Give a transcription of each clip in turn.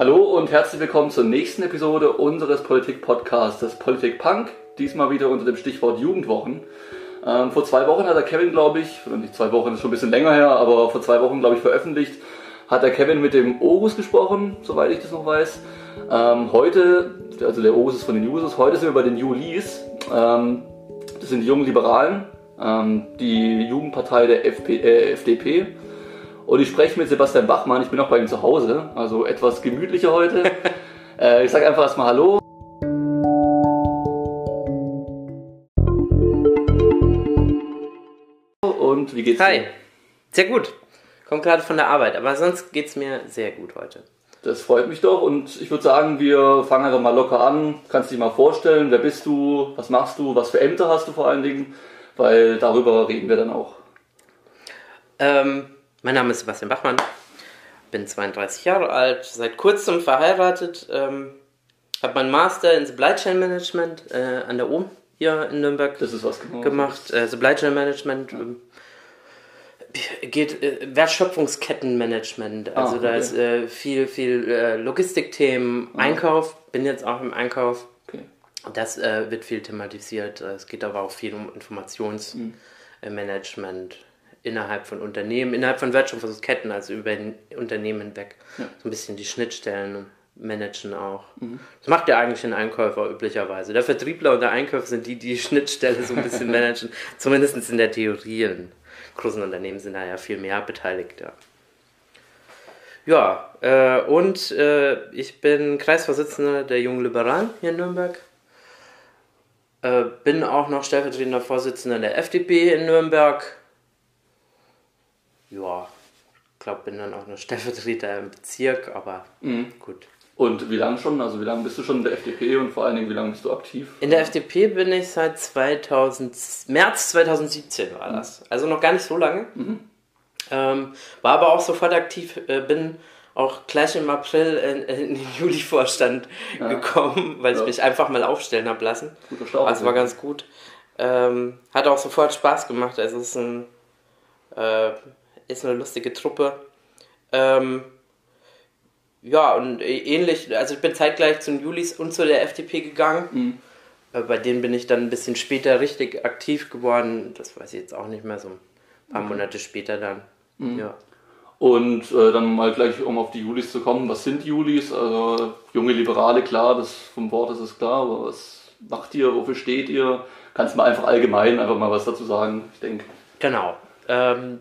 Hallo und herzlich willkommen zur nächsten Episode unseres Politik-Podcasts Politik Punk. Diesmal wieder unter dem Stichwort Jugendwochen. Ähm, vor zwei Wochen hat der Kevin, glaube ich, nicht zwei Wochen, ist schon ein bisschen länger her, aber vor zwei Wochen, glaube ich, veröffentlicht, hat der Kevin mit dem Orus gesprochen, soweit ich das noch weiß. Ähm, heute, also der Orus ist von den Users, heute sind wir bei den Julis. Ähm, das sind die jungen Liberalen, ähm, die Jugendpartei der FP, äh, FDP. Und ich spreche mit Sebastian Bachmann, ich bin auch bei ihm zu Hause, also etwas gemütlicher heute. äh, ich sage einfach erstmal Hallo. Und wie geht's Hi. dir? Sehr gut. Kommt gerade von der Arbeit, aber sonst geht's mir sehr gut heute. Das freut mich doch und ich würde sagen, wir fangen einfach mal locker an. Kannst dich mal vorstellen, wer bist du, was machst du, was für Ämter hast du vor allen Dingen, weil darüber reden wir dann auch. Ähm, mein Name ist Sebastian Bachmann, bin 32 Jahre alt, seit kurzem verheiratet, ähm, habe meinen Master in Supply Chain Management äh, an der OM hier in Nürnberg Das ist was genau. gemacht. Äh, Supply Chain Management ähm, geht äh, Wertschöpfungskettenmanagement. Also Ah, da okay. ist äh, viel, viel äh, Logistikthemen, Einkauf, bin jetzt auch im Einkauf. Okay. Das äh, wird viel thematisiert. Es geht aber auch viel um Informationsmanagement innerhalb von Unternehmen, innerhalb von Wertschöpfungsketten, also über Unternehmen hinweg. So ein bisschen die Schnittstellen managen auch. Das macht ja eigentlich ein Einkäufer üblicherweise. Der Vertriebler und der Einkäufer sind die, die die Schnittstelle so ein bisschen managen. Zumindest in der Theorie. In großen Unternehmen sind da ja viel mehr beteiligt. Ja. Ja, äh, und äh, ich bin Kreisvorsitzender der Jungen Liberalen hier in Nürnberg. Äh, bin auch noch stellvertretender Vorsitzender der FDP in Nürnberg. Ja, ich glaube, bin dann auch noch Stellvertreter im Bezirk, aber gut. Und wie lange schon? Also wie lange bist du schon in der FDP und vor allen Dingen wie lange bist du aktiv? In der FDP bin ich seit 2000, März 2017 war das. Also noch gar nicht so lange. Ähm, war aber auch sofort aktiv, äh, bin auch gleich im April in, in den Juli-Vorstand gekommen, weil ich Ja. mich einfach mal aufstellen habe lassen. Guter Start. Also war ganz gut. Ähm, hat auch sofort Spaß gemacht. Also es ist, ein, äh, ist eine lustige Truppe. Ähm, ja, und ähnlich, also ich bin zeitgleich zum Julis und zu der FDP gegangen. Äh, Bei denen bin ich dann ein bisschen später richtig aktiv geworden. Das weiß ich jetzt auch nicht mehr, so ein paar Monate später dann. Ja. Und äh, dann mal gleich, um auf die Julis zu kommen, was sind Julis? Also junge Liberale, klar, das vom Wort ist es klar, aber was macht ihr, wofür steht ihr? Kannst du mal einfach allgemein einfach mal was dazu sagen, ich denke. Genau. Ähm,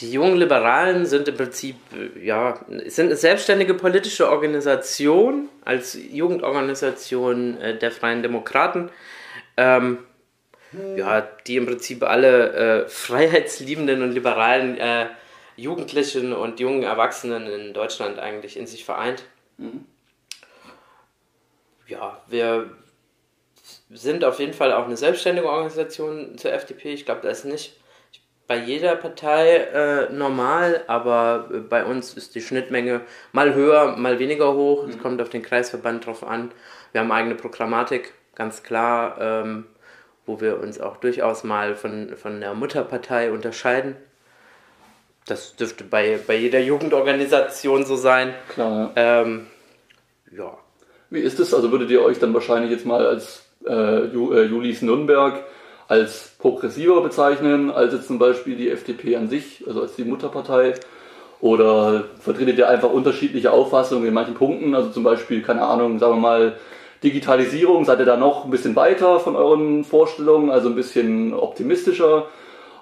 die jungen Liberalen sind im Prinzip äh, ja, sind eine selbstständige politische Organisation als Jugendorganisation äh, der Freien Demokraten, ähm, ja, die im Prinzip alle äh, freiheitsliebenden und liberalen äh, Jugendlichen und jungen Erwachsenen in Deutschland eigentlich in sich vereint. Ja, wir sind auf jeden Fall auch eine selbstständige Organisation zur FDP. Ich glaube, das ist nicht bei jeder Partei äh, normal, aber bei uns ist die Schnittmenge mal höher, mal weniger hoch. Es kommt auf den Kreisverband drauf an. Wir haben eigene Programmatik, ganz klar, ähm, wo wir uns auch durchaus mal von, von der Mutterpartei unterscheiden. Das dürfte bei, bei jeder Jugendorganisation so sein. Klar, ja. Ähm, ja. Wie ist es? Also würdet ihr euch dann wahrscheinlich jetzt mal als äh, äh, Julis Nürnberg als progressiver bezeichnen, als jetzt zum Beispiel die FDP an sich, also als die Mutterpartei? Oder vertretet ihr einfach unterschiedliche Auffassungen in manchen Punkten? Also zum Beispiel, keine Ahnung, sagen wir mal, Digitalisierung, seid ihr da noch ein bisschen weiter von euren Vorstellungen, also ein bisschen optimistischer?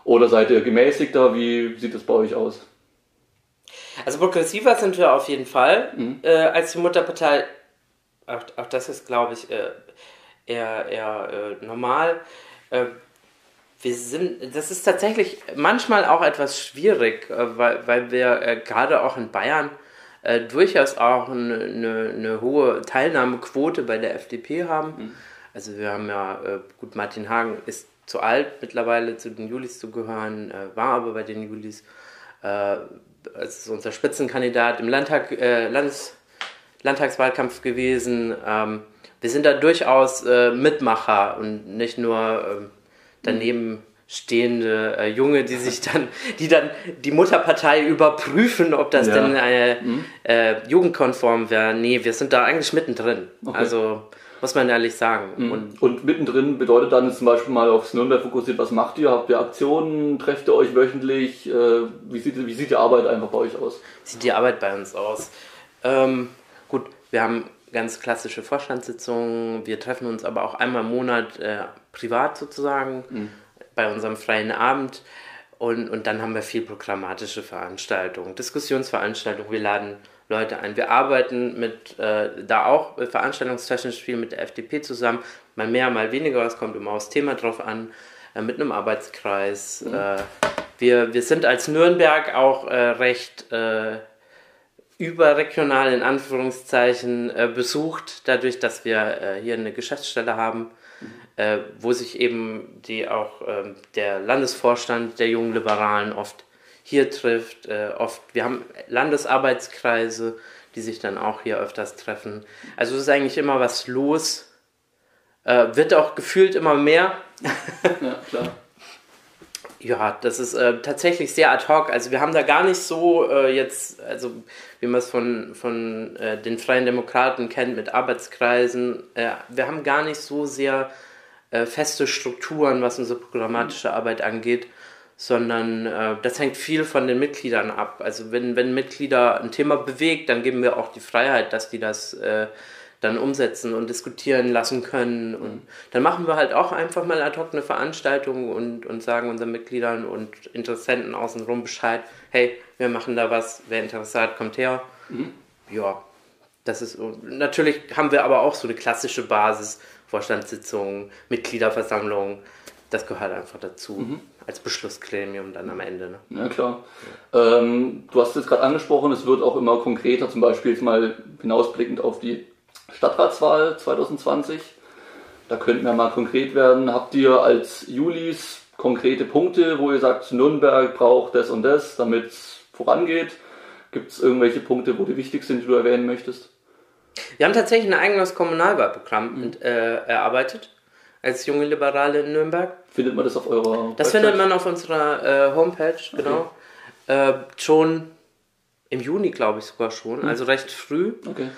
Oder seid ihr gemäßigter? Wie sieht das bei euch aus? Also progressiver sind wir auf jeden Fall äh, als die Mutterpartei. Auch, auch das ist, glaube ich, äh, eher, eher äh, normal. Äh, wir sind, das ist tatsächlich manchmal auch etwas schwierig, äh, weil, weil wir äh, gerade auch in Bayern äh, durchaus auch eine, eine, eine hohe Teilnahmequote bei der FDP haben. Also wir haben ja, gut, Martin Hagen ist zu alt mittlerweile zu den Julis zu gehören, war aber bei den Julis es ist unser Spitzenkandidat im Landtag, äh, Landes, Landtagswahlkampf gewesen. Ähm, wir sind da durchaus äh, Mitmacher und nicht nur ähm, daneben stehende äh, Junge, die sich dann, die dann die Mutterpartei überprüfen, ob das ja. denn äh, mhm. äh, jugendkonform wäre. Nee, wir sind da eigentlich mittendrin. Okay. Also muss man ehrlich sagen. Mhm. Und, und, mittendrin bedeutet dann zum Beispiel mal aufs Nürnberg fokussiert, was macht ihr? Habt ihr Aktionen? Trefft ihr euch wöchentlich? Äh, wie, sieht, wie sieht die Arbeit einfach bei euch aus? Sieht die Arbeit bei uns aus? Ähm, gut, wir haben ganz klassische Vorstandssitzungen. Wir treffen uns aber auch einmal im Monat äh, privat sozusagen. Mhm bei unserem freien Abend. Und, und dann haben wir viel programmatische Veranstaltungen, Diskussionsveranstaltungen. Wir laden Leute ein. Wir arbeiten mit, äh, da auch veranstaltungstechnisch viel mit der FDP zusammen. Mal mehr, mal weniger. Es kommt immer aufs Thema drauf an. Äh, mit einem Arbeitskreis. Mhm. Äh, wir, wir sind als Nürnberg auch äh, recht äh, überregional in Anführungszeichen äh, besucht, dadurch, dass wir hier eine Geschäftsstelle haben äh, wo sich eben die auch äh, der Landesvorstand der jungen Liberalen oft hier trifft. Äh, oft, wir haben Landesarbeitskreise, die sich dann auch hier öfters treffen. Also es ist eigentlich immer was los. Äh, wird auch gefühlt immer mehr. ja, klar. Ja, das ist äh, tatsächlich sehr ad hoc. Also wir haben da gar nicht so äh, jetzt, also wie man es von, von äh, den Freien Demokraten kennt mit Arbeitskreisen, äh, wir haben gar nicht so sehr äh, feste Strukturen, was unsere programmatische Arbeit angeht, sondern äh, das hängt viel von den Mitgliedern ab. Also wenn, wenn Mitglieder ein Thema bewegt, dann geben wir auch die Freiheit, dass die das dann umsetzen und diskutieren lassen können. Und mhm. dann machen wir halt auch einfach mal ad hoc eine Veranstaltung und, und sagen unseren Mitgliedern und Interessenten außenrum Bescheid, hey, wir machen da was, wer Interesse hat, kommt her. Mhm. Ja, das ist, natürlich haben wir aber auch so eine klassische Basis, Vorstandssitzungen, Mitgliederversammlungen. Das gehört einfach dazu. Mhm. Als Beschlussgremium dann am Ende. Ne? Ja, klar. Ähm, du hast es gerade angesprochen, es wird auch immer konkreter, zum Beispiel jetzt mal hinausblickend auf die Stadtratswahl 2020. Da könnten wir mal konkret werden. Habt ihr als Julis konkrete Punkte, wo ihr sagt, Nürnberg braucht das und das, damit es vorangeht? Gibt es irgendwelche Punkte, wo die wichtig sind, die du erwähnen möchtest? Wir haben tatsächlich ein eigenes Kommunalwahlprogramm mhm. äh, erarbeitet als junge Liberale in Nürnberg. Findet man das auf eurer Das Website? findet man auf unserer äh, Homepage, genau. Okay. Äh, schon im Juni, glaube ich sogar schon, mhm. also recht früh. Okay.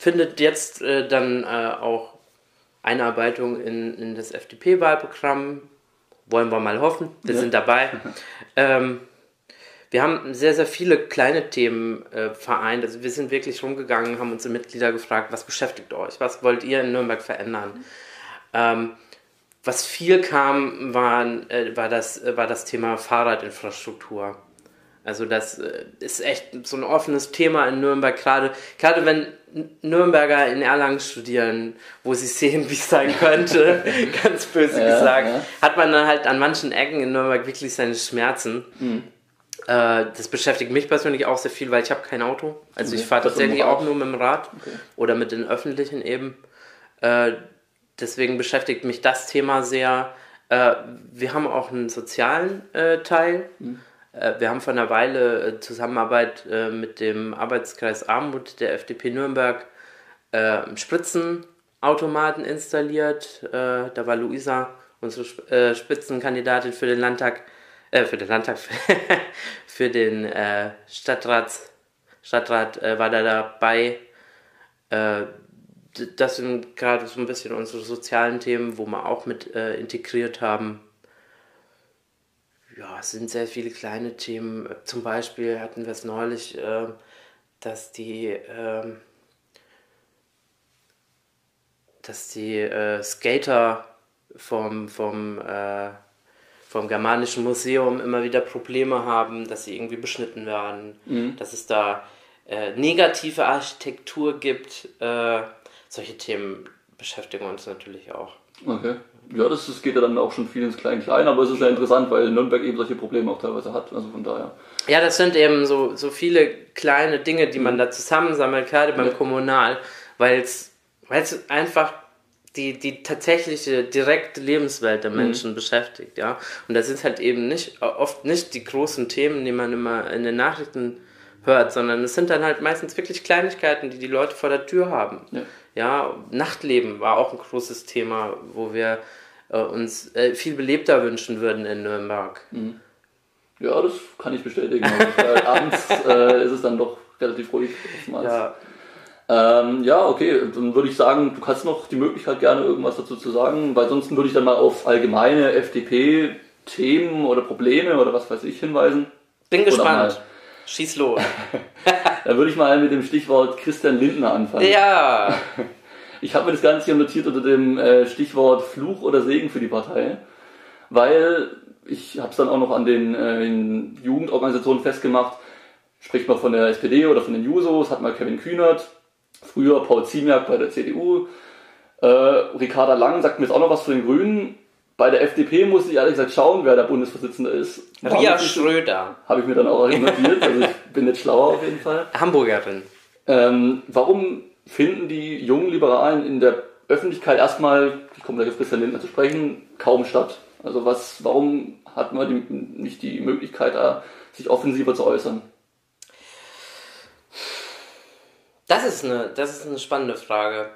Findet jetzt äh, dann äh, auch Einarbeitung in, in das FDP-Wahlprogramm. Wollen wir mal hoffen, wir ja. sind dabei. ähm, wir haben sehr, sehr viele kleine Themen äh, vereint. Also wir sind wirklich rumgegangen, haben unsere Mitglieder gefragt, was beschäftigt euch? Was wollt ihr in Nürnberg verändern? Mhm. Ähm, was viel kam, waren, äh, war, das, äh, war das Thema Fahrradinfrastruktur. Also das äh, ist echt so ein offenes Thema in Nürnberg, gerade, gerade wenn Nürnberger in Erlangen studieren, wo sie sehen, wie es sein könnte, ganz böse ja, gesagt, ja. hat man dann halt an manchen Ecken in Nürnberg wirklich seine Schmerzen. Mhm. Äh, das beschäftigt mich persönlich auch sehr viel, weil ich habe kein Auto. Also okay. ich fahre tatsächlich auch nur mit dem Rad okay. oder mit den öffentlichen eben. Äh, deswegen beschäftigt mich das Thema sehr. Äh, wir haben auch einen sozialen äh, Teil. Mhm. Äh, wir haben vor einer Weile äh, Zusammenarbeit mit dem Arbeitskreis Armut der FDP Nürnberg Spritzenautomaten installiert. da war Luisa, unsere Spitzenkandidatin für den Landtag, äh, für den Landtag, für den äh, Stadtrat äh, war da dabei. Äh, das sind gerade so ein bisschen unsere sozialen Themen, wo wir auch mit äh, integriert haben. Ja, es sind sehr viele kleine Themen. Zum Beispiel hatten wir es neulich, äh, dass die, ähm, dass die Skater vom, vom vom Germanischen Museum immer wieder Probleme haben, dass sie irgendwie beschnitten werden, mhm. dass es da äh, negative Architektur gibt. Äh, solche Themen beschäftigen uns natürlich auch. Okay. Ja, das, das geht ja dann auch schon viel ins Klein-Klein, aber es ist ja interessant, weil Nürnberg eben solche Probleme auch teilweise hat. Also von daher. Ja, das sind eben so, so viele kleine Dinge, die man da zusammensammelt, gerade beim ja. Kommunal, weil es einfach die, die tatsächliche direkte Lebenswelt der mhm. Menschen mhm. beschäftigt, ja. Und das sind halt eben nicht, oft nicht die großen Themen, die man immer in den Nachrichten hört, sondern es sind dann halt meistens wirklich Kleinigkeiten, die die Leute vor der Tür haben. Ja, ja Nachtleben war auch ein großes Thema, wo wir äh, uns äh, viel belebter wünschen würden in Nürnberg. Mhm. Ja, das kann ich bestätigen. Also, abends äh, ist es dann doch relativ ruhig. Ja. Ähm, ja, okay, dann würde ich sagen, du hast noch die Möglichkeit, gerne irgendwas dazu zu sagen, weil sonst würde ich dann mal auf allgemeine FDP-Themen oder Probleme oder was weiß ich hinweisen. Bin gespannt. Schieß los. dann würde ich mal mit dem Stichwort Christian Lindner anfangen. Ja. Ich habe mir das Ganze hier notiert unter dem äh, Stichwort Fluch oder Segen für die Partei, weil ich habe es dann auch noch an den, äh, Jugendorganisationen festgemacht. Spricht man von der SPD oder von den Jusos, hat mal Kevin Kühnert, früher Paul Ziemiak bei der CDU. Äh, Ricarda Lang sagt mir jetzt auch noch was zu den Grünen. Bei der FDP muss ich ehrlich gesagt schauen, wer der Bundesvorsitzende ist. Ria Schröder. Habe ich mir dann auch notiert, also ich bin jetzt schlauer auf jeden Fall. Hamburgerin. Ähm, warum finden die jungen Liberalen in der Öffentlichkeit erstmal, ich komme gleich auf Christian Lindner zu sprechen, kaum statt? Also was, warum hat man die, nicht die Möglichkeit, da sich offensiver zu äußern? Das ist eine, das ist eine spannende Frage.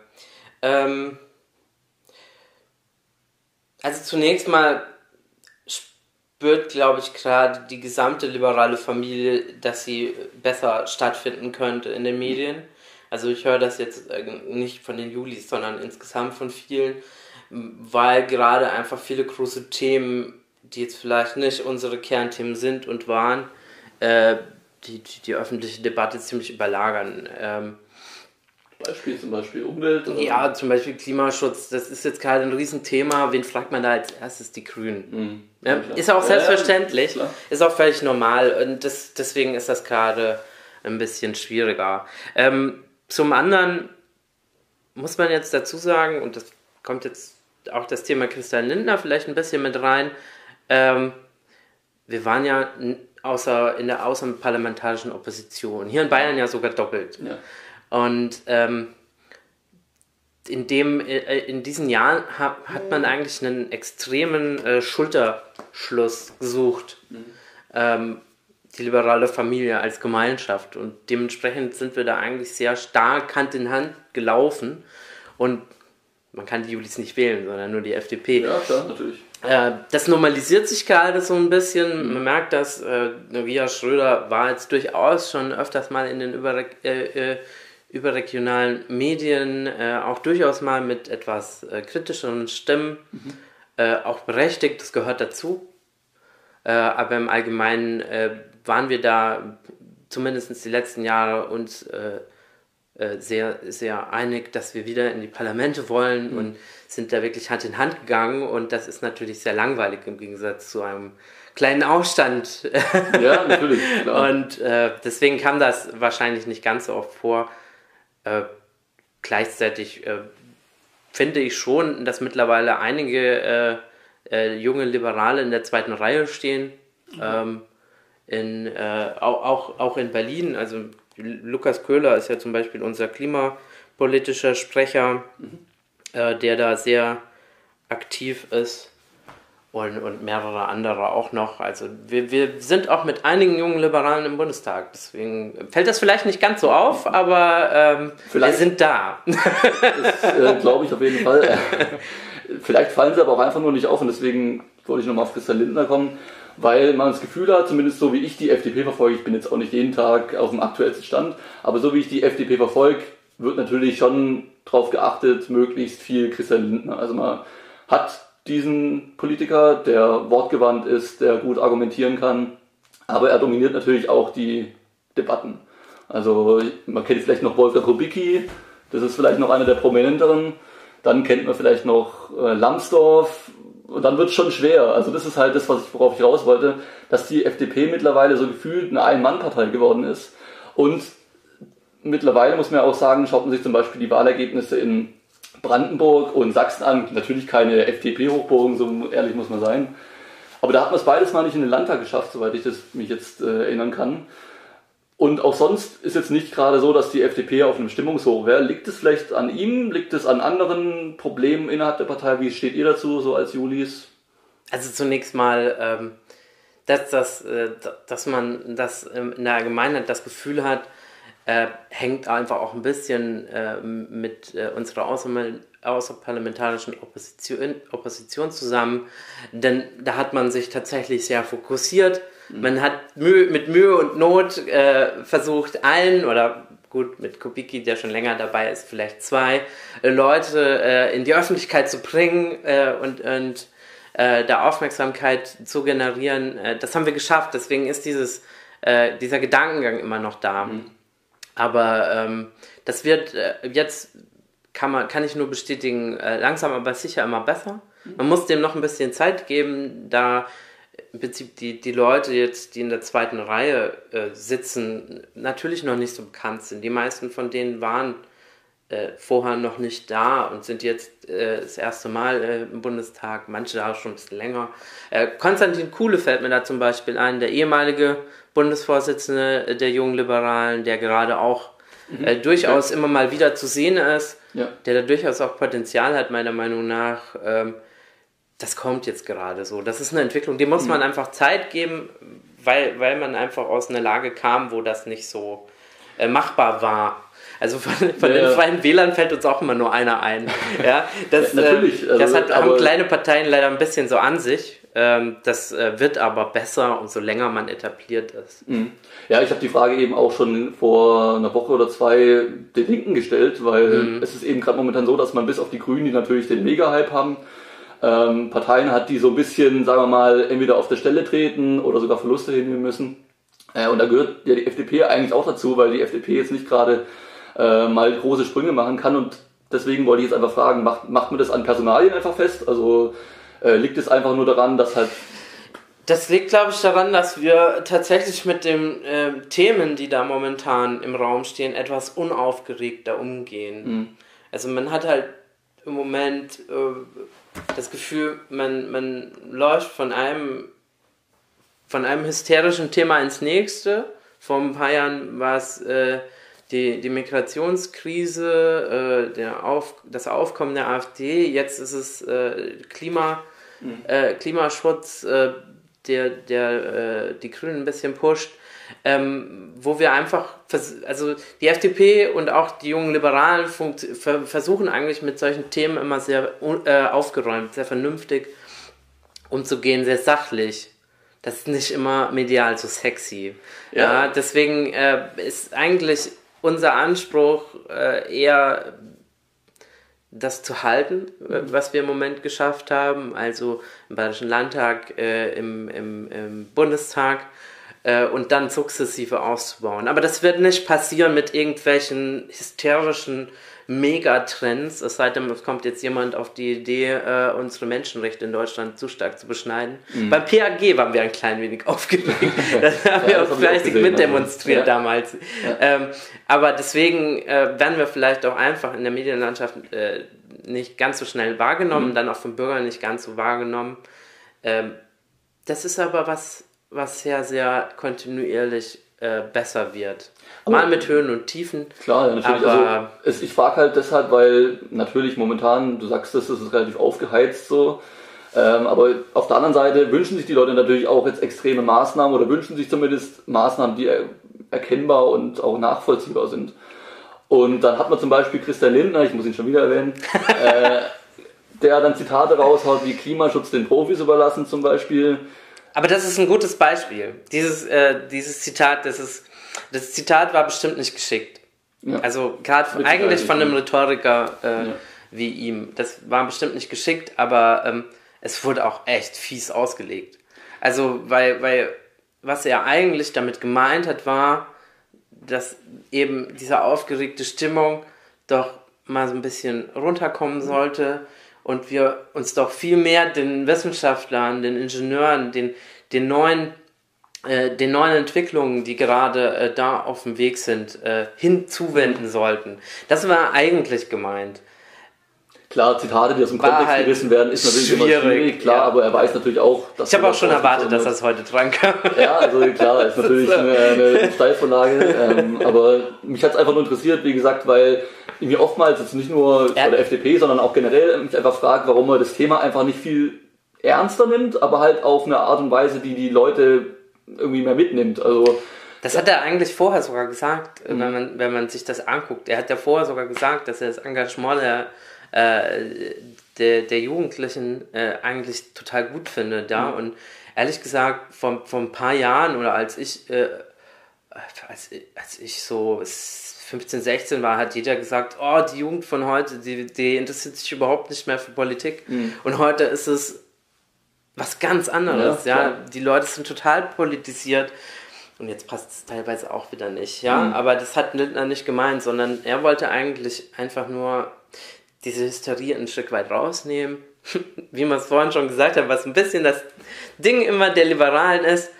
Ähm, also zunächst mal spürt, glaube ich, gerade die gesamte liberale Familie, dass sie besser stattfinden könnte in den Medien. Also ich höre das jetzt äh, nicht von den Julis, sondern insgesamt von vielen, weil gerade einfach viele große Themen, die jetzt vielleicht nicht unsere Kernthemen sind und waren, äh, die, die, die öffentliche Debatte ziemlich überlagern. Ähm, Beispiel zum Beispiel Umwelt? Oder? Ja, zum Beispiel Klimaschutz. Das ist jetzt gerade ein Riesenthema. Wen fragt man da als erstes? Die Grünen. Mhm. Ja, ist auch selbstverständlich. Ja, ist auch völlig normal. Und das, deswegen ist das gerade ein bisschen schwieriger. Ähm, zum anderen muss man jetzt dazu sagen, und das kommt jetzt auch das Thema Christian Lindner vielleicht ein bisschen mit rein. Ähm, wir waren ja außer, in der außerparlamentarischen Opposition. Hier in Bayern ja sogar doppelt. Ja. Und ähm, in, dem, äh, in diesen Jahren hat, man eigentlich einen extremen äh, Schulterschluss gesucht. Mhm. Ähm, die liberale Familie als Gemeinschaft. Und dementsprechend sind wir da eigentlich sehr stark Hand in Hand gelaufen. Und man kann die Julis nicht wählen, sondern nur die FDP. Ja, klar, natürlich. Äh, das normalisiert sich gerade so ein bisschen. Mhm. Man merkt, dass äh, Ria Schröder war jetzt durchaus schon öfters mal in den Über äh, äh überregionalen Medien äh, auch durchaus mal mit etwas äh, kritischeren Stimmen, mhm. äh, auch berechtigt, das gehört dazu. Äh, aber im Allgemeinen äh, waren wir da zumindest die letzten Jahre uns äh, sehr, sehr einig, dass wir wieder in die Parlamente wollen mhm. und sind da wirklich Hand in Hand gegangen und das ist natürlich sehr langweilig im Gegensatz zu einem kleinen Aufstand. Ja, natürlich. Klar. Und deswegen kam das wahrscheinlich nicht ganz so oft vor. Äh, gleichzeitig äh, finde ich schon, dass mittlerweile einige äh, äh junge Liberale in der zweiten Reihe stehen. Mhm. Ähm, in, äh, auch, auch in Berlin. Also Lukas Köhler ist ja zum Beispiel unser klimapolitischer Sprecher, mhm. Der da sehr aktiv ist und, und mehrere andere auch noch. Also wir, wir sind auch mit einigen jungen Liberalen im Bundestag. Deswegen fällt das vielleicht nicht ganz so auf, aber ähm, wir sind da. Das äh, glaube ich auf jeden Fall. vielleicht fallen sie aber auch einfach nur nicht auf und deswegen wollte ich nochmal auf Christian Lindner kommen, weil man das Gefühl hat, zumindest so wie ich die FDP verfolge, ich bin jetzt auch nicht jeden Tag auf dem aktuellsten Stand, aber so wie ich die FDP verfolge, wird natürlich schon darauf geachtet, möglichst viel Christian Lindner. Also man hat diesen Politiker, der wortgewandt ist, der gut argumentieren kann. Aber er dominiert natürlich auch die Debatten. Also man kennt vielleicht noch Wolfgang Kubicki, das ist vielleicht noch einer der prominenteren. Dann kennt man vielleicht noch äh, Lambsdorff und dann wird es schon schwer. Also das ist halt das, was ich, worauf ich raus wollte, dass die FDP mittlerweile so gefühlt eine Ein-Mann-Partei geworden ist. Und mittlerweile muss man ja auch sagen, schaut man sich zum Beispiel die Wahlergebnisse in Brandenburg und Sachsen an. Natürlich keine FDP-Hochburgen, so ehrlich muss man sein. Aber da hat man es beides mal nicht in den Landtag geschafft, soweit ich das mich jetzt äh, erinnern kann. Und auch sonst ist jetzt nicht gerade so, dass die FDP auf einem Stimmungshoch wäre. Liegt es vielleicht an ihm? Liegt es an anderen Problemen innerhalb der Partei? Wie steht ihr dazu, so als Julis? Also zunächst mal, ähm, dass, dass, äh, dass man das ähm, in der Allgemeinheit das Gefühl hat, äh, hängt einfach auch ein bisschen äh, mit äh, unserer außerparlamentarischen Opposition, Opposition zusammen, denn da hat man sich tatsächlich sehr fokussiert. Mhm. Man hat Mühe, mit Mühe und Not äh, versucht, allen oder gut, mit Kubicki, der schon länger dabei ist, vielleicht zwei äh, Leute äh, in die Öffentlichkeit zu bringen und, und da Aufmerksamkeit zu generieren. das haben wir geschafft, deswegen ist dieses, dieser Gedankengang immer noch da. Mhm. Aber ähm, das wird äh, jetzt, kann, man, kann ich nur bestätigen, äh, langsam aber sicher immer besser. Man muss dem noch ein bisschen Zeit geben, da im Prinzip die, die Leute jetzt, die in der zweiten Reihe äh, sitzen, natürlich noch nicht so bekannt sind. Die meisten von denen waren äh, vorher noch nicht da und sind jetzt äh, das erste Mal äh, im Bundestag, manche da schon ein bisschen länger. Äh, Konstantin Kuhle fällt mir da zum Beispiel ein, der ehemalige Bundesvorsitzende der Jungen Liberalen, der gerade auch mhm. Äh, durchaus ja. immer mal wieder zu sehen ist, ja. der da durchaus auch Potenzial hat, meiner Meinung nach. Ähm, das kommt jetzt gerade so. Das ist eine Entwicklung, die muss mhm. man einfach Zeit geben, weil, weil man einfach aus einer Lage kam, wo das nicht so äh, machbar war. Also von, von ja, den Freien Wählern fällt uns auch immer nur einer ein. Ja, das, Natürlich. Äh, das hat, haben kleine Parteien leider ein bisschen so an sich. Ähm, das äh, wird aber besser, umso länger man etabliert ist. Mhm. Ja, ich habe die Frage eben auch schon vor einer Woche oder zwei den Linken gestellt, weil mhm. es ist eben gerade momentan so, dass man bis auf die Grünen, die natürlich den Mega-Hype haben, ähm, Parteien hat, die so ein bisschen, sagen wir mal, entweder auf der Stelle treten oder sogar Verluste hinnehmen müssen. Äh, und da gehört ja die FDP eigentlich auch dazu, weil die FDP jetzt nicht gerade äh, mal große Sprünge machen kann. Und deswegen wollte ich jetzt einfach fragen, macht, macht man das an Personalien einfach fest? Also äh, liegt es einfach nur daran, dass halt das liegt, glaube ich, daran, dass wir tatsächlich mit den äh, Themen, die da momentan im Raum stehen, etwas unaufgeregter umgehen. Mhm. Also man hat halt im Moment äh, das Gefühl, man, man läuft von einem, von einem hysterischen Thema ins nächste. Vor ein paar Jahren war es äh, die, die Migrationskrise, äh, der Auf, das Aufkommen der AfD, jetzt ist es äh, Klima, mhm. äh, Klimaschutz, äh, der, der äh, die Grünen ein bisschen pusht. Ähm, wo wir einfach, also die FDP und auch die jungen Liberalen versuchen eigentlich mit solchen Themen immer sehr äh, aufgeräumt, sehr vernünftig umzugehen, sehr sachlich. Das ist nicht immer medial so sexy. Ja, ja deswegen äh, ist eigentlich unser Anspruch äh, eher das zu halten, mhm. was wir im Moment geschafft haben, also im Bayerischen Landtag, äh, im, im, im, Bundestag äh, und dann sukzessive auszubauen. Aber das wird nicht passieren mit irgendwelchen hysterischen Megatrends, es sei denn, es kommt jetzt jemand auf die Idee, äh, unsere Menschenrechte in Deutschland zu stark zu beschneiden. Mhm. Beim PAG waren wir ein klein wenig aufgeregt. das haben ja, wir auch fleißig mitdemonstriert ja. damals. Ja. Ähm, aber deswegen äh, werden wir vielleicht auch einfach in der Medienlandschaft äh, nicht ganz so schnell wahrgenommen, mhm. dann auch von Bürgern nicht ganz so wahrgenommen. Ähm, das ist aber was, was sehr, sehr kontinuierlich äh, besser wird. Aber Mal mit Höhen und Tiefen. Klar, ja, natürlich. Aber also, es, ich frage halt deshalb, weil natürlich momentan, du sagst es, es ist relativ aufgeheizt so. Ähm, aber auf der anderen Seite wünschen sich die Leute natürlich auch jetzt extreme Maßnahmen oder wünschen sich zumindest Maßnahmen, die er, erkennbar und auch nachvollziehbar sind. Und dann hat man zum Beispiel Christian Lindner, ich muss ihn schon wieder erwähnen, äh, der dann Zitate raushaut wie Klimaschutz den Profis überlassen zum Beispiel. Aber das ist ein gutes Beispiel. Dieses, äh, dieses Zitat, das ist das Zitat war bestimmt nicht geschickt. Ja. Also gerade eigentlich von einem Rhetoriker äh, ja. wie ihm. Das war bestimmt nicht geschickt, aber ähm, es wurde auch echt fies ausgelegt. Also, weil, weil was er eigentlich damit gemeint hat, war, dass eben diese aufgeregte Stimmung doch mal so ein bisschen runterkommen sollte und wir uns doch viel mehr den Wissenschaftlern, den Ingenieuren, den, den neuen äh, den neuen Entwicklungen, die gerade äh, da auf dem Weg sind, äh, hinzuwenden sollten. Das war eigentlich gemeint. Klar, Zitate, die aus dem war Kontext halt gerissen werden, ist natürlich schwierig, immer schwierig, klar, ja. aber er weiß natürlich auch, dass. Ich habe auch schon erwartet, dass das heute dran kam. Ja, also klar, ist natürlich eine, eine Steilvorlage, ähm, aber mich hat es einfach nur interessiert, wie gesagt, weil irgendwie oftmals jetzt nicht nur ja. bei der FDP, sondern auch generell mich einfach fragt, warum man das Thema einfach nicht viel ernster nimmt, aber halt auf eine Art und Weise, die die Leute irgendwie mehr mitnimmt. Also Das hat er eigentlich vorher sogar gesagt, mhm. wenn, man, wenn man sich das anguckt. Er hat ja vorher sogar gesagt, dass er das Engagement der, äh, der, der Jugendlichen äh, eigentlich total gut findet. Ja? Mhm. Und ehrlich gesagt, vor, vor ein paar Jahren oder als ich, äh, als, als ich so 15, 16 war, hat jeder gesagt, oh, die Jugend von heute, die, die interessiert sich überhaupt nicht mehr für Politik. Mhm. Und heute ist es was ganz anderes. Ja, ja. Die Leute sind total politisiert. Und jetzt passt es teilweise auch wieder nicht, ja. Mhm. Aber das hat Lindner nicht gemeint, sondern er wollte eigentlich einfach nur diese Hysterie ein Stück weit rausnehmen. Wie man es vorhin schon gesagt hat, was ein bisschen das Ding immer der Liberalen ist,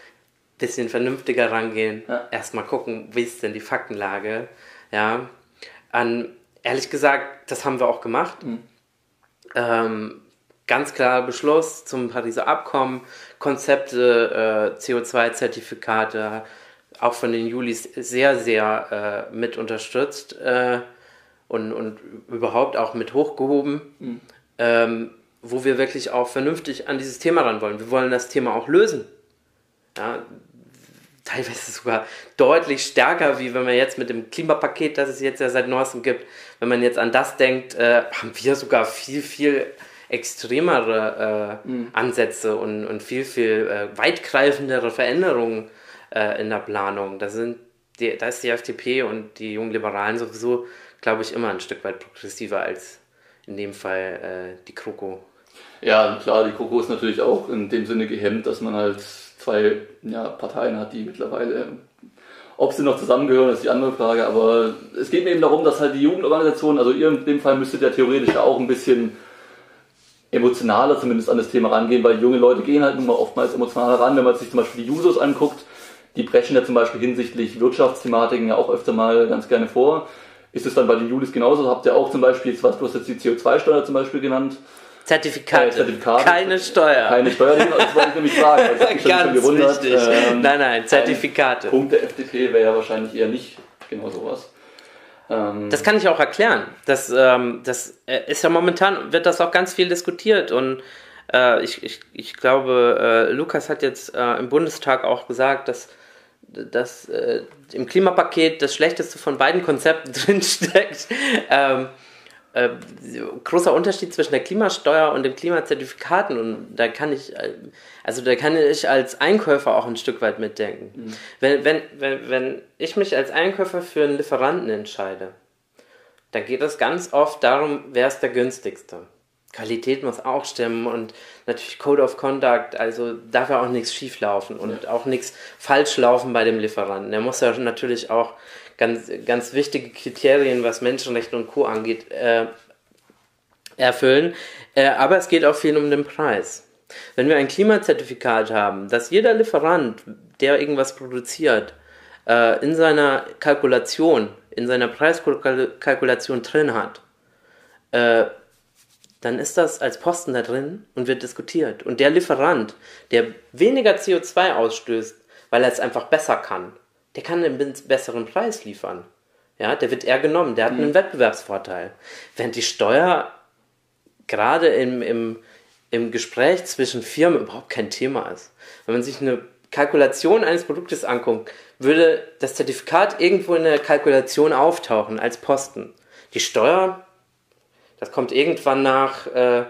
bisschen vernünftiger rangehen. Ja. Erstmal gucken, wie ist denn die Faktenlage. Ja. An, ehrlich gesagt, das haben wir auch gemacht. Mhm. Ähm, ganz klarer Beschluss zum Pariser Abkommen, Konzepte, äh, CO2-Zertifikate, auch von den Julis sehr, sehr äh, mit unterstützt äh, und, und überhaupt auch mit hochgehoben, mhm. ähm, wo wir wirklich auch vernünftig an dieses Thema ran wollen. Wir wollen das Thema auch lösen. Ja, teilweise sogar deutlich stärker, wie wenn man jetzt mit dem Klimapaket, das es jetzt ja seit neuestem gibt, wenn man jetzt an das denkt, äh, haben wir sogar viel, viel extremere äh, mhm. Ansätze und, und viel, viel äh, weitgreifendere Veränderungen äh, in der Planung. Da, sind die, da ist die FDP und die jungen Liberalen sowieso, glaube ich, immer ein Stück weit progressiver als in dem Fall äh, die Kroko. Ja, klar, die Kroko ist natürlich auch in dem Sinne gehemmt, dass man halt zwei ja, Parteien hat, die mittlerweile ob sie noch zusammengehören, ist die andere Frage. Aber es geht mir eben darum, dass halt die Jugendorganisationen, also ihr in dem Fall müsstet ja theoretisch auch ein bisschen emotionaler zumindest an das Thema rangehen, weil junge Leute gehen halt nun mal oftmals emotionaler ran. Wenn man sich zum Beispiel die Jusos anguckt, die brechen ja zum Beispiel hinsichtlich Wirtschaftsthematiken ja auch öfter mal ganz gerne vor. Ist es dann bei den Julis genauso? Habt ihr auch zum Beispiel, du hast jetzt die CO2-Steuer zum Beispiel genannt. Zertifikate. Zertifikate. Keine Steuer. Keine Steuer, das wollte ich nämlich fragen. Das Ganz schon gewundert. Ähm, nein, nein, Zertifikate. Punkt der FDP wäre ja wahrscheinlich eher nicht genau sowas. Ähm, das kann ich auch erklären. Das, ähm, das äh, ist ja momentan, wird das auch ganz viel diskutiert und äh, ich, ich, ich glaube, äh, Lukas hat jetzt äh, im Bundestag auch gesagt, dass, dass äh, im Klimapaket das Schlechteste von beiden Konzepten drinsteckt. ähm, äh, großer Unterschied zwischen der Klimasteuer und den Klimazertifikaten und da kann ich, äh, also da kann ich als Einkäufer auch ein Stück weit mitdenken. Mhm. Wenn, wenn, wenn, wenn ich mich als Einkäufer für einen Lieferanten entscheide, dann geht es ganz oft darum, wer ist der günstigste. Qualität muss auch stimmen und natürlich Code of Conduct, also darf ja auch nichts schief laufen und ja. auch nichts falsch laufen bei dem Lieferanten. Der muss ja natürlich auch ganz, ganz wichtige Kriterien, was Menschenrechte und Co. angeht, äh, erfüllen. Äh, aber es geht auch viel um den Preis. Wenn wir ein Klimazertifikat haben, dass jeder Lieferant, der irgendwas produziert, äh, in seiner Kalkulation, in seiner Preiskalkulation drin hat, äh, dann ist das als Posten da drin und wird diskutiert. Und der Lieferant, der weniger CO2 ausstößt, weil er es einfach besser kann, der kann einen besseren Preis liefern. Ja, der wird eher genommen, der hat einen mhm. Wettbewerbsvorteil. Während die Steuer gerade im, im, im Gespräch zwischen Firmen überhaupt kein Thema ist. Wenn man sich eine Kalkulation eines Produktes anguckt, würde das Zertifikat irgendwo in der Kalkulation auftauchen als Posten. Die Steuer, das kommt irgendwann nach äh,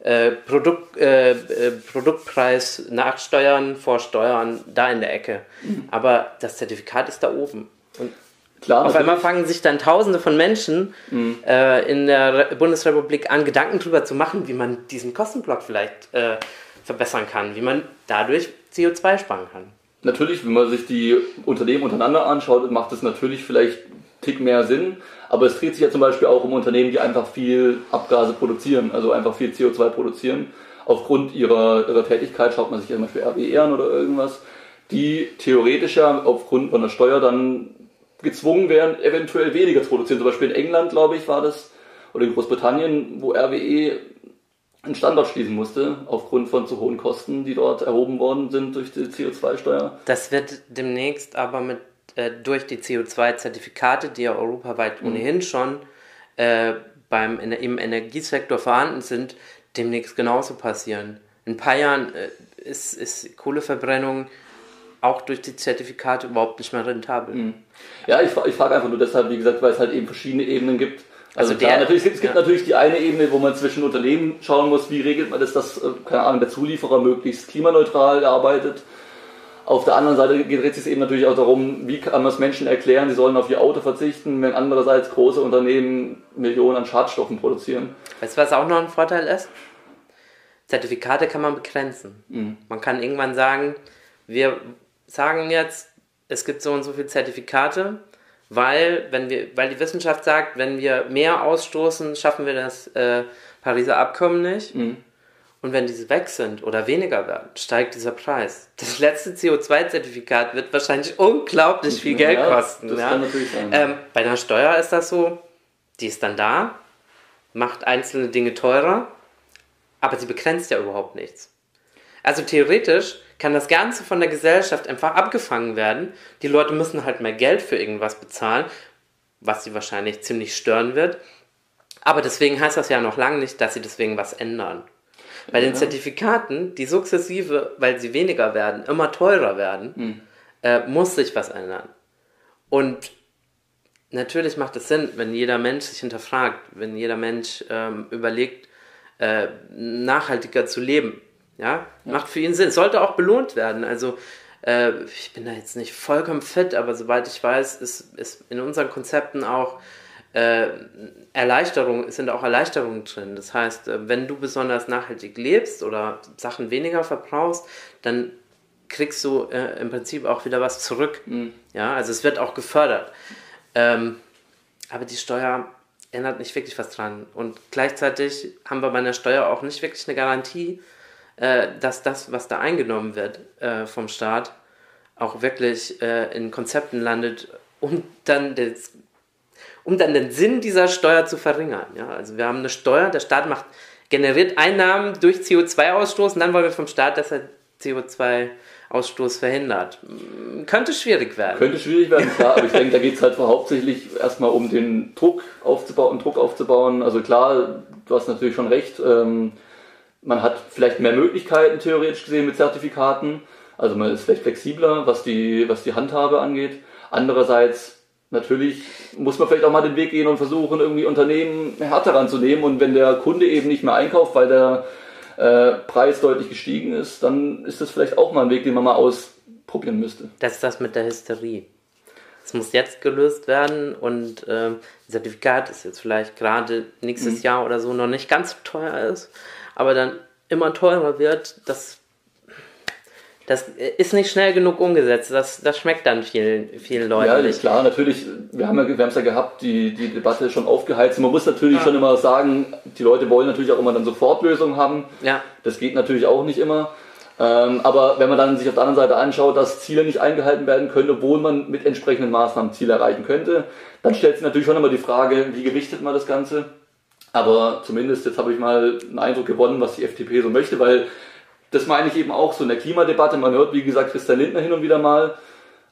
äh, Produkt, äh, äh, Produktpreis nachsteuern, vorsteuern, da in der Ecke. Mhm. Aber das Zertifikat ist da oben. Und Klar, auf einmal fangen sich dann Tausende von Menschen mhm. äh, in der Re Bundesrepublik an, Gedanken darüber zu machen, wie man diesen Kostenblock vielleicht äh, verbessern kann, wie man dadurch CO2 sparen kann. Natürlich, wenn man sich die Unternehmen untereinander anschaut, macht es natürlich vielleicht Tick mehr Sinn. Aber es dreht sich ja zum Beispiel auch um Unternehmen, die einfach viel Abgase produzieren, also einfach viel CO2 produzieren. Aufgrund ihrer, ihrer Tätigkeit schaut man sich ja zum Beispiel RWE an oder irgendwas, die theoretisch ja aufgrund von der Steuer dann gezwungen wären, eventuell weniger zu produzieren. Zum Beispiel in England, glaube ich, war das, oder in Großbritannien, wo RWE einen Standort schließen musste, aufgrund von zu hohen Kosten, die dort erhoben worden sind durch die CO2-Steuer. Das wird demnächst aber mit äh, durch die CO2-Zertifikate, die ja europaweit mhm. ohnehin schon äh, beim, im Energiesektor vorhanden sind, demnächst genauso passieren. In ein paar Jahren äh, ist, ist Kohleverbrennung auch durch die Zertifikate überhaupt nicht mehr rentabel. Mhm. Ja, ich, ich frage einfach nur deshalb, wie gesagt, weil es halt eben verschiedene Ebenen gibt. Also, also klar, der, natürlich, es gibt ja. natürlich die eine Ebene, wo man zwischen Unternehmen schauen muss, wie regelt man das, dass, äh, keine Ahnung, der Zulieferer möglichst klimaneutral arbeitet. Auf der anderen Seite dreht es sich eben natürlich auch darum, wie kann man es Menschen erklären, sie sollen auf ihr Auto verzichten, wenn andererseits große Unternehmen Millionen an Schadstoffen produzieren. Weißt du, was auch noch ein Vorteil ist? Zertifikate kann man begrenzen. Mhm. Man kann irgendwann sagen, wir sagen jetzt, es gibt so und so viele Zertifikate, weil, wenn wir, weil die Wissenschaft sagt, wenn wir mehr ausstoßen, schaffen wir das äh, Pariser Abkommen nicht. Mhm. Und wenn diese weg sind oder weniger werden, steigt dieser Preis. Das letzte CO2-Zertifikat wird wahrscheinlich unglaublich viel Geld ja, kosten. Das ja. kann natürlich sein. Ähm, bei einer Steuer ist das so, die ist dann da, macht einzelne Dinge teurer, aber sie begrenzt ja überhaupt nichts. Also theoretisch kann das Ganze von der Gesellschaft einfach abgefangen werden. Die Leute müssen halt mehr Geld für irgendwas bezahlen, was sie wahrscheinlich ziemlich stören wird. Aber deswegen heißt das ja noch lange nicht, dass sie deswegen was ändern. Bei den Zertifikaten, die sukzessive, weil sie weniger werden, immer teurer werden, mhm. äh, muss sich was ändern. Und natürlich macht es Sinn, wenn jeder Mensch sich hinterfragt, wenn jeder Mensch ähm, überlegt, äh, nachhaltiger zu leben. Ja? ja? macht für ihn Sinn. Sollte auch belohnt werden. Also äh, ich bin da jetzt nicht vollkommen fit, aber soweit ich weiß, ist, ist in unseren Konzepten auch äh, Erleichterung, sind auch Erleichterungen drin. Das heißt, äh, wenn du besonders nachhaltig lebst oder Sachen weniger verbrauchst, dann kriegst du äh, im Prinzip auch wieder was zurück. Mhm. Ja, also es wird auch gefördert. Ähm, aber die Steuer ändert nicht wirklich was dran. Und gleichzeitig haben wir bei einer Steuer auch nicht wirklich eine Garantie, äh, dass das, was da eingenommen wird äh, vom Staat, auch wirklich äh, in Konzepten landet, um dann das um dann den Sinn dieser Steuer zu verringern. Ja, also wir haben eine Steuer, der Staat macht, generiert Einnahmen durch CO2-Ausstoß und dann wollen wir vom Staat, dass er CO2-Ausstoß verhindert. Hm, könnte schwierig werden. Könnte schwierig werden, klar, aber ich denke, da geht es halt hauptsächlich erstmal um den Druck aufzubauen, Druck aufzubauen. Also klar, du hast natürlich schon recht, ähm, man hat vielleicht mehr Möglichkeiten theoretisch gesehen mit Zertifikaten. Also man ist vielleicht flexibler, was die, was die Handhabe angeht. Andererseits natürlich muss man vielleicht auch mal den Weg gehen und versuchen, irgendwie Unternehmen härter ranzunehmen. Und wenn der Kunde eben nicht mehr einkauft, weil der äh, Preis deutlich gestiegen ist, dann ist das vielleicht auch mal ein Weg, den man mal ausprobieren müsste. Das ist das mit der Hysterie. Es muss jetzt gelöst werden und äh, Zertifikat ist jetzt vielleicht gerade nächstes mhm. Jahr oder so noch nicht ganz so teuer ist, aber dann immer teurer wird, das das ist nicht schnell genug umgesetzt. Das, das schmeckt dann vielen, vielen Leuten. Ja, nicht. klar, natürlich. Wir haben ja, wir es ja gehabt, die, die Debatte schon aufgeheizt. Man muss natürlich ja. schon immer sagen, die Leute wollen natürlich auch immer dann Sofortlösungen haben. Ja. Das geht natürlich auch nicht immer. Ähm, aber wenn man dann sich auf der anderen Seite anschaut, dass Ziele nicht eingehalten werden können, obwohl man mit entsprechenden Maßnahmen Ziele erreichen könnte, dann stellt sich natürlich schon immer die Frage, wie gewichtet man das Ganze? Aber zumindest jetzt habe ich mal einen Eindruck gewonnen, was die FDP so möchte, weil das meine ich eben auch so in der Klimadebatte. Man hört, wie gesagt, Christian Lindner hin und wieder mal.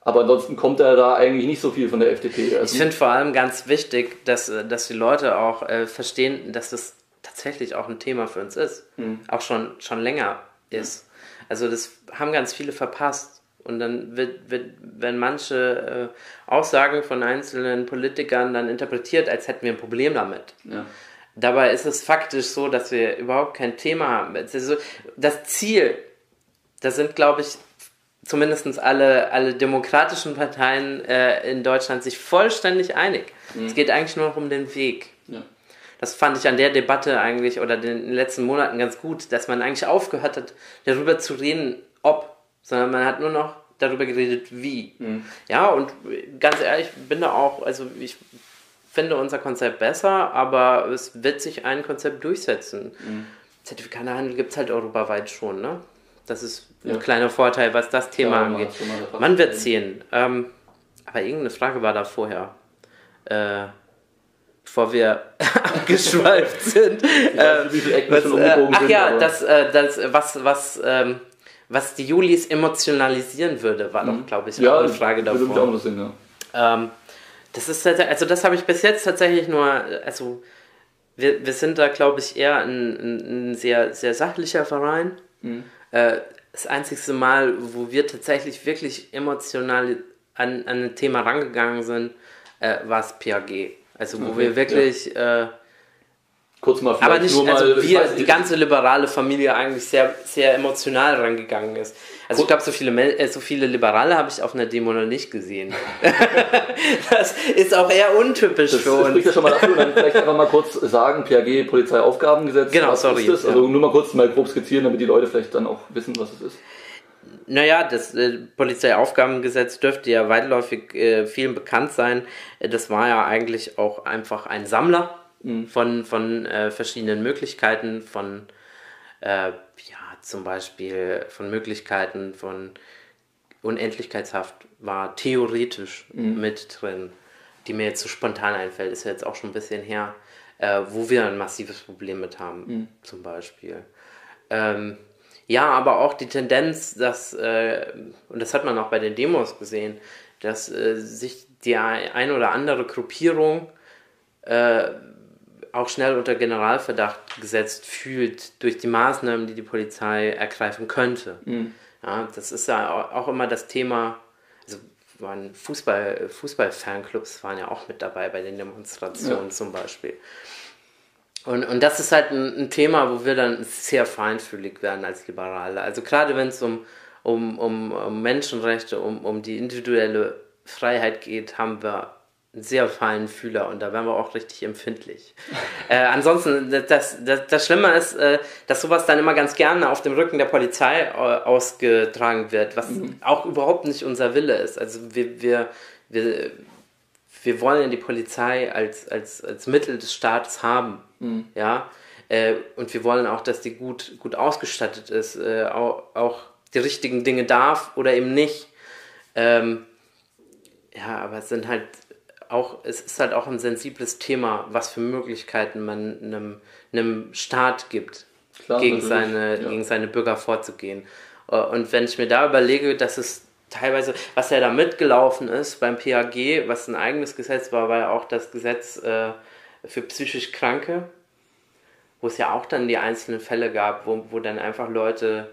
Aber ansonsten kommt er da eigentlich nicht so viel von der FDP. Also ich finde vor allem ganz wichtig, dass, äh, dass die Leute auch äh, verstehen, dass das tatsächlich auch ein Thema für uns ist. Mhm. Auch schon, schon länger ist. Also das haben ganz viele verpasst. Und dann wird, wird, werden manche äh, Aussagen von einzelnen Politikern dann interpretiert, als hätten wir ein Problem damit. Ja. Dabei ist es faktisch so, dass wir überhaupt kein Thema haben. Das Ziel, da sind, glaube ich, zumindest alle, alle demokratischen Parteien äh, in Deutschland sich vollständig einig. Mhm. Es geht eigentlich nur noch um den Weg. Ja. Das fand ich an der Debatte eigentlich oder den letzten Monaten ganz gut, dass man eigentlich aufgehört hat, darüber zu reden, ob, sondern man hat nur noch darüber geredet, wie. Mhm. Ja, und ganz ehrlich, bin da auch, also ich finde unser Konzept besser, aber es wird sich ein Konzept durchsetzen. Mhm. Zertifikatehandel gibt es halt europaweit schon, ne? Das ist ein kleiner Vorteil, was das Thema ja, angeht. Man wird sehen. Ähm, aber irgendeine Frage war da vorher. Äh, bevor wir abgeschweift sind. äh, was, äh, ach ja, sind, das, äh, das, was, was, ähm, was die Julis emotionalisieren würde, war mhm. doch, glaube ich, ja, eine Frage davor. Würde mich auch sehen, ja. Ähm, das ist also das habe ich bis jetzt tatsächlich nur, also wir, wir sind da glaube ich eher ein, ein, ein, sehr, sehr sachlicher Verein. Mhm. Äh, das einzigste Mal, wo wir tatsächlich wirklich emotional an, an ein Thema rangegangen sind, äh, war es PAG. Also wo okay, wir wirklich ja. äh, kurz mal Aber nicht, nur also mal, wir, die ganze liberale Familie eigentlich sehr, sehr emotional rangegangen ist. Also ich glaube, so viele, äh, so viele Liberale habe ich auf einer Demo noch nicht gesehen. das ist auch eher untypisch das, für uns. Das spricht ja schon mal dafür. Dann vielleicht einfach mal kurz sagen, PAG, Polizeiaufgabengesetz. Genau, was sorry. Ist das? Also nur mal kurz mal grob skizzieren, damit die Leute vielleicht dann auch wissen, was es ist. Naja, das äh, Polizeiaufgabengesetz dürfte ja weitläufig äh, vielen bekannt sein. Das war ja eigentlich auch einfach ein Sammler mhm. von, von äh, verschiedenen Möglichkeiten, von äh, ja, zum Beispiel von Möglichkeiten von Unendlichkeitshaft war theoretisch mhm. mit drin, die mir jetzt so spontan einfällt, ist ja jetzt auch schon ein bisschen her, äh, wo wir ein massives Problem mit haben, mhm. zum Beispiel. Ähm, ja, aber auch die Tendenz, dass, äh, und das hat man auch bei den Demos gesehen, dass äh, sich die ein oder andere Gruppierung äh, auch schnell unter Generalverdacht gesetzt fühlt durch die Maßnahmen, die die Polizei ergreifen könnte. Mhm. Ja, das ist ja auch immer das Thema, also waren Fußball, Fußball-Fanclubs waren ja auch mit dabei bei den Demonstrationen ja. zum Beispiel. Und, und das ist halt ein, ein, Thema, wo wir dann sehr feinfühlig werden als Liberale. Also gerade wenn es um, um, um, um Menschenrechte, um, um die individuelle Freiheit geht, haben wir sehr feinen Fühler und da werden wir auch richtig empfindlich. äh, ansonsten, das, das, das Schlimme ist, äh, dass sowas dann immer ganz gerne auf dem Rücken der Polizei äh, ausgetragen wird, was mhm. auch überhaupt nicht unser Wille ist. Also wir, wir, wir, wir wollen ja die Polizei als, als, als Mittel des Staates haben. Mhm. Ja? Äh, und wir wollen auch, dass die gut, gut ausgestattet ist, äh, auch, auch die richtigen Dinge darf oder eben nicht. Ähm, ja, aber es sind halt auch, es ist halt auch ein sensibles Thema, was für Möglichkeiten man einem, einem Staat gibt, Klar, gegen, seine, ja. gegen seine Bürger vorzugehen. Äh, und wenn ich mir da überlege, dass es teilweise, was ja da mitgelaufen ist beim PAG, was ein eigenes Gesetz war, war ja auch das Gesetz äh, für psychisch Kranke, wo es ja auch dann die einzelnen Fälle gab, wo, wo dann einfach Leute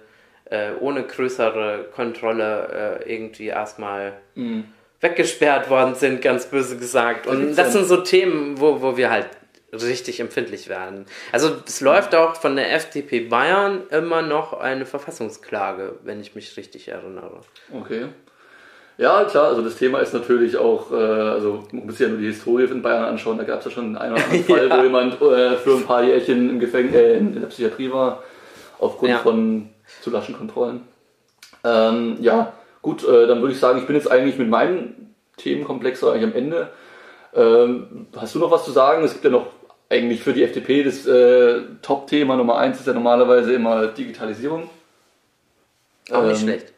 äh, ohne größere Kontrolle äh, irgendwie erstmal mhm weggesperrt worden sind, ganz böse gesagt. Und das sind so Themen, wo, wo wir halt richtig empfindlich werden. Also es läuft auch von der FDP Bayern immer noch eine Verfassungsklage, wenn ich mich richtig erinnere. Okay. Ja, klar, also das Thema ist natürlich auch, äh, also man muss ja nur die Historie von Bayern anschauen, da gab es ja schon einen oder anderen Fall, ja. wo jemand äh, für ein paar Jährchen im Gefängnis, äh, in der Psychiatrie war, aufgrund ja. von zu laschen Kontrollen. Ähm, ja, Gut, äh, dann würde ich sagen, ich bin jetzt eigentlich mit meinem Themenkomplex eigentlich am Ende. Ähm, hast du noch was zu sagen? Es gibt ja noch eigentlich für die FDP das äh, Top-Thema Nummer eins ist ja normalerweise immer Digitalisierung. Auch nicht ähm, schlecht.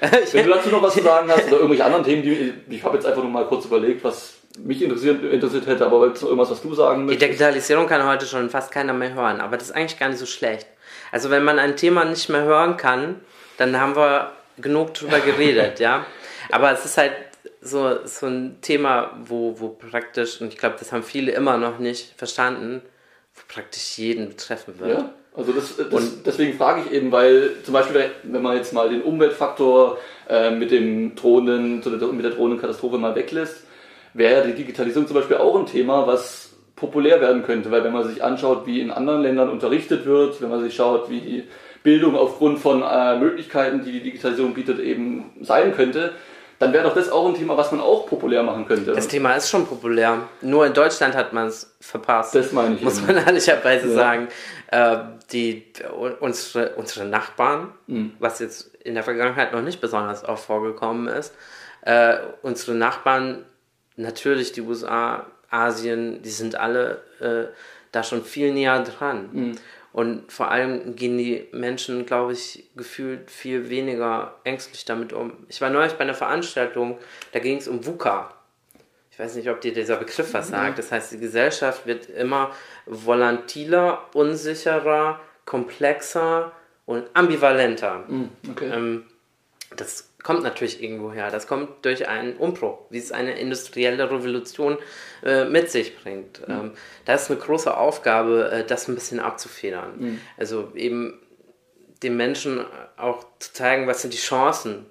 wenn du dazu noch was zu sagen hast oder irgendwelche anderen Themen, die ich habe jetzt einfach nur mal kurz überlegt, was mich interessiert, interessiert hätte, aber es noch irgendwas, was du sagen möchtest? Die Digitalisierung kann heute schon fast keiner mehr hören, aber das ist eigentlich gar nicht so schlecht. Also wenn man ein Thema nicht mehr hören kann, dann haben wir genug drüber geredet, ja. Aber es ist halt so, so ein Thema, wo, wo praktisch, und ich glaube, das haben viele immer noch nicht verstanden, wo praktisch jeden betreffen wird. Ja, also das, das und, deswegen frage ich eben, weil zum Beispiel, wenn man jetzt mal den Umweltfaktor äh, mit, dem drohenden, mit der drohenden Katastrophe mal weglässt, wäre die Digitalisierung zum Beispiel auch ein Thema, was populär werden könnte, weil wenn man sich anschaut, wie in anderen Ländern unterrichtet wird, wenn man sich schaut, wie die Bildung aufgrund von äh, Möglichkeiten, die die Digitalisierung bietet, eben sein könnte, dann wäre doch das auch ein Thema, was man auch populär machen könnte. Das Thema ist schon populär. Nur in Deutschland hat man es verpasst. Das meine ich. Muss eben. man ehrlicherweise ja. sagen. Äh, die, unsere, unsere Nachbarn, mhm. was jetzt in der Vergangenheit noch nicht besonders oft vorgekommen ist, äh, unsere Nachbarn, natürlich die USA, Asien, die sind alle äh, da schon viel näher dran. Mhm. Und vor allem gehen die Menschen, glaube ich, gefühlt viel weniger ängstlich damit um. Ich war neulich bei einer Veranstaltung, da ging es um VUCA. Ich weiß nicht, ob dir dieser Begriff was sagt. Das heißt, die Gesellschaft wird immer volatiler, unsicherer, komplexer und ambivalenter. Mm, okay. Ähm, das kommt natürlich irgendwo her. Das kommt durch einen Umbruch, wie es eine industrielle Revolution äh, mit sich bringt. Mhm. Ähm, da ist eine große Aufgabe, äh, das ein bisschen abzufedern. Mhm. Also eben den Menschen auch zu zeigen, was sind die Chancen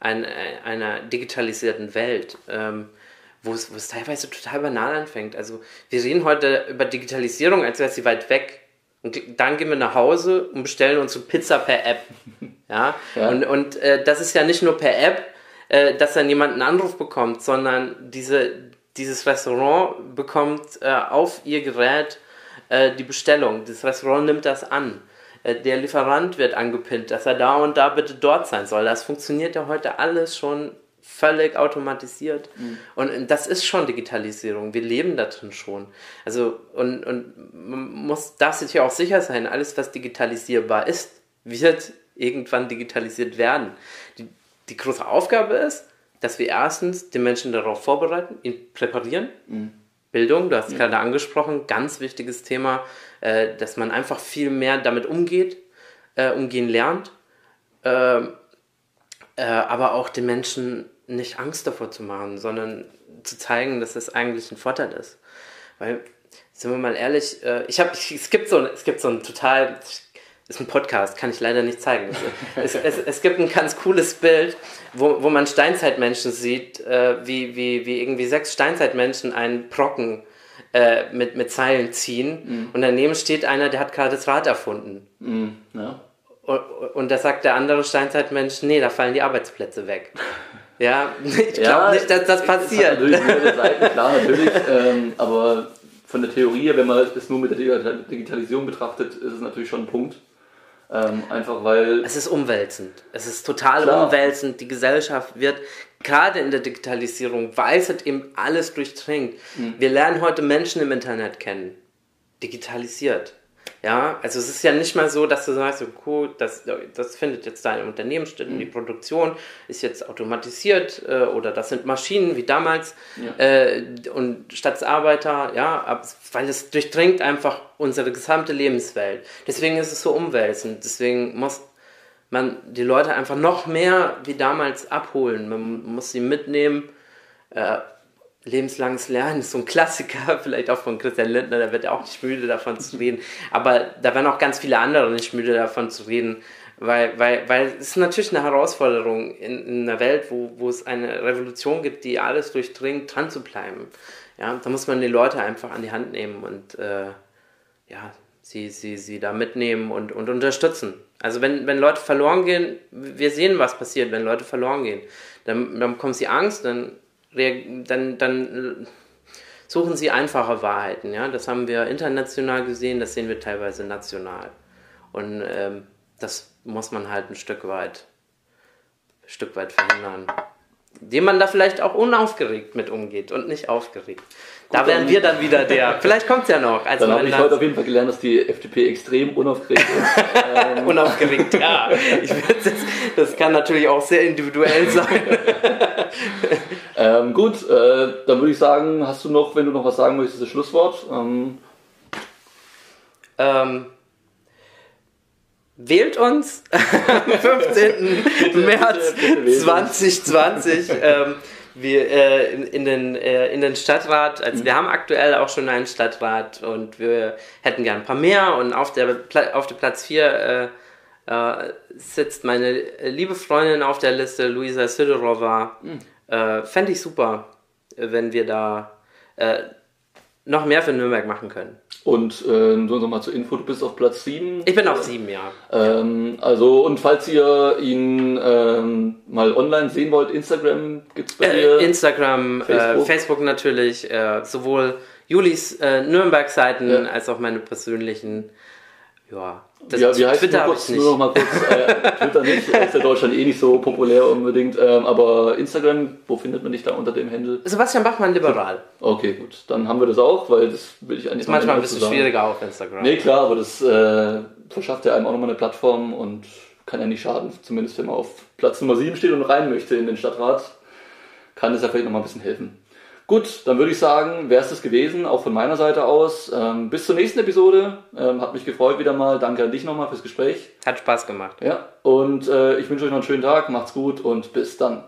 einer, einer digitalisierten Welt. Ähm, wo es, wo es teilweise total banal anfängt. Also wir reden heute über Digitalisierung, als wäre sie weit weg. Und dann gehen wir nach Hause und bestellen uns so Pizza per App. Ja, ja. und, und äh, das ist ja nicht nur per App, äh, dass dann jemand einen Anruf bekommt, sondern diese, dieses Restaurant bekommt äh, auf ihr Gerät äh, die Bestellung. Das Restaurant nimmt das an. Äh, der Lieferant wird angepinnt, dass er da und da bitte dort sein soll. Das funktioniert ja heute alles schon völlig automatisiert. Mhm. Und das ist schon Digitalisierung. Wir leben da drin schon. Also, und, und man muss, darf sich ja auch sicher sein, alles, was digitalisierbar ist, wird irgendwann digitalisiert werden. Die, die große Aufgabe ist, dass wir erstens den Menschen darauf vorbereiten, ihn präparieren. Mhm. Bildung, du hast ja. gerade angesprochen, ganz wichtiges Thema, äh, dass man einfach viel mehr damit umgeht, äh, umgehen lernt. Äh, äh aber auch den Menschen nicht Angst davor zu machen, sondern zu zeigen, dass das eigentlich ein Vorteil ist. Weil, sind wir mal ehrlich, äh, ich habe, es gibt so, es gibt so ein total, ist ein Podcast, kann ich leider nicht zeigen. es, es, es, gibt ein ganz cooles Bild, wo, wo man Steinzeitmenschen sieht, äh, wie, wie, wie irgendwie sechs Steinzeitmenschen einen Brocken äh, mit, mit Zeilen ziehen mhm. und daneben steht einer, der hat gerade das Rad erfunden. Mhm, ja. Und, und da sagt der andere Steinzeitmensch, nee, da fallen die Arbeitsplätze weg. Ja, ich glaube ja, nicht, dass das passiert. Es natürlich mehrere Seiten, klar, natürlich. ähm, aber von der Theorie, wenn man es nur mit der Digitalisierung betrachtet, ist es natürlich schon ein Punkt. Ähm, einfach weil. Es ist umwälzend. Es ist total klar. umwälzend. Die Gesellschaft wird gerade in der Digitalisierung, weil es halt eben alles durchdringt. Mhm. Wir lernen heute Menschen im Internet kennen. Digitalisiert. Ja, also es ist ja nicht mal so, dass du sagst, so cool, das, das findet jetzt da im Unternehmen statt und die mhm. Produktion ist jetzt automatisiert äh, oder das sind Maschinen wie damals ja. äh, und Stadtarbeiter, ja, weil es durchdringt einfach unsere gesamte Lebenswelt. Deswegen ist es so umwälzend, deswegen muss man die Leute einfach noch mehr wie damals abholen. Man muss sie mitnehmen. Äh, lebenslanges Lernen ist so ein Klassiker, vielleicht auch von Christian Lindner, der wird ja auch nicht müde davon zu reden. Aber da werden auch ganz viele andere nicht müde davon zu reden, weil, weil, weil es ist natürlich eine Herausforderung in, in einer Welt, wo, wo es eine Revolution gibt, die alles durchdringt, dran zu bleiben. Ja, da muss man die Leute einfach an die Hand nehmen und äh, ja, sie, sie, sie da mitnehmen und, und unterstützen. Also wenn, wenn Leute verloren gehen, wir sehen, was passiert, wenn Leute verloren gehen. Dann, dann bekommen sie Angst, dann dann, dann suchen sie einfache Wahrheiten. Ja? Das haben wir international gesehen, das sehen wir teilweise national. Und ähm, das muss man halt ein Stück weit, ein Stück weit verhindern. Dem man da vielleicht auch unaufgeregt mit umgeht und nicht aufgeregt. Gut, da wären wir dann wieder der. Vielleicht kommt es ja noch. Also dann habe ich heute auf jeden Fall gelernt, dass die FDP extrem unaufgeregt ist. ähm. unaufgeregt, ja. Ich das, das kann natürlich auch sehr individuell sein. Ähm, gut, äh, dann würde ich sagen, hast du noch, wenn du noch was sagen möchtest, das Schlusswort? Ähm. Wählt uns am 15. März 2020. Ähm, wir, äh, in, in, den, äh, in den Stadtrat, also mhm. wir haben aktuell auch schon einen Stadtrat und wir hätten gern ein paar mehr und auf der, auf der Platz 4 äh, äh, sitzt meine liebe Freundin auf der Liste, Luisa Sidorova. Mhm. Äh, Fände ich super, wenn wir da äh, noch mehr für Nürnberg machen können. Und äh, nur nochmal zur Info, du bist auf Platz 7. Ich bin auf 7, ja. Ähm, also, und falls ihr ihn ähm, mal online sehen wollt, Instagram gibt es bei äh, dir? Instagram, äh, Facebook, Facebook natürlich, äh, sowohl Julis äh, Nürnberg-Seiten ja. als auch meine persönlichen. Ja, das ja, wie heißt Twitter nur, kurz, nur noch mal kurz, äh, Twitter nicht, ist ja Deutschland eh nicht so populär unbedingt, ähm, aber Instagram, wo findet man dich da unter dem Handel? Sebastian Bachmann Liberal. Okay, gut, dann haben wir das auch, weil das will ich eigentlich Ist manchmal ein bisschen sagen. schwieriger auf Instagram. Nee, klar, aber das äh, verschafft ja einem auch nochmal eine Plattform und kann ja nicht schaden, zumindest wenn man auf Platz Nummer 7 steht und rein möchte in den Stadtrat, kann es ja vielleicht nochmal ein bisschen helfen. Gut, dann würde ich sagen, wäre es das gewesen, auch von meiner Seite aus. Ähm, bis zur nächsten Episode. Ähm, hat mich gefreut wieder mal. Danke an dich nochmal fürs Gespräch. Hat Spaß gemacht. Ja, und äh, ich wünsche euch noch einen schönen Tag. Macht's gut und bis dann.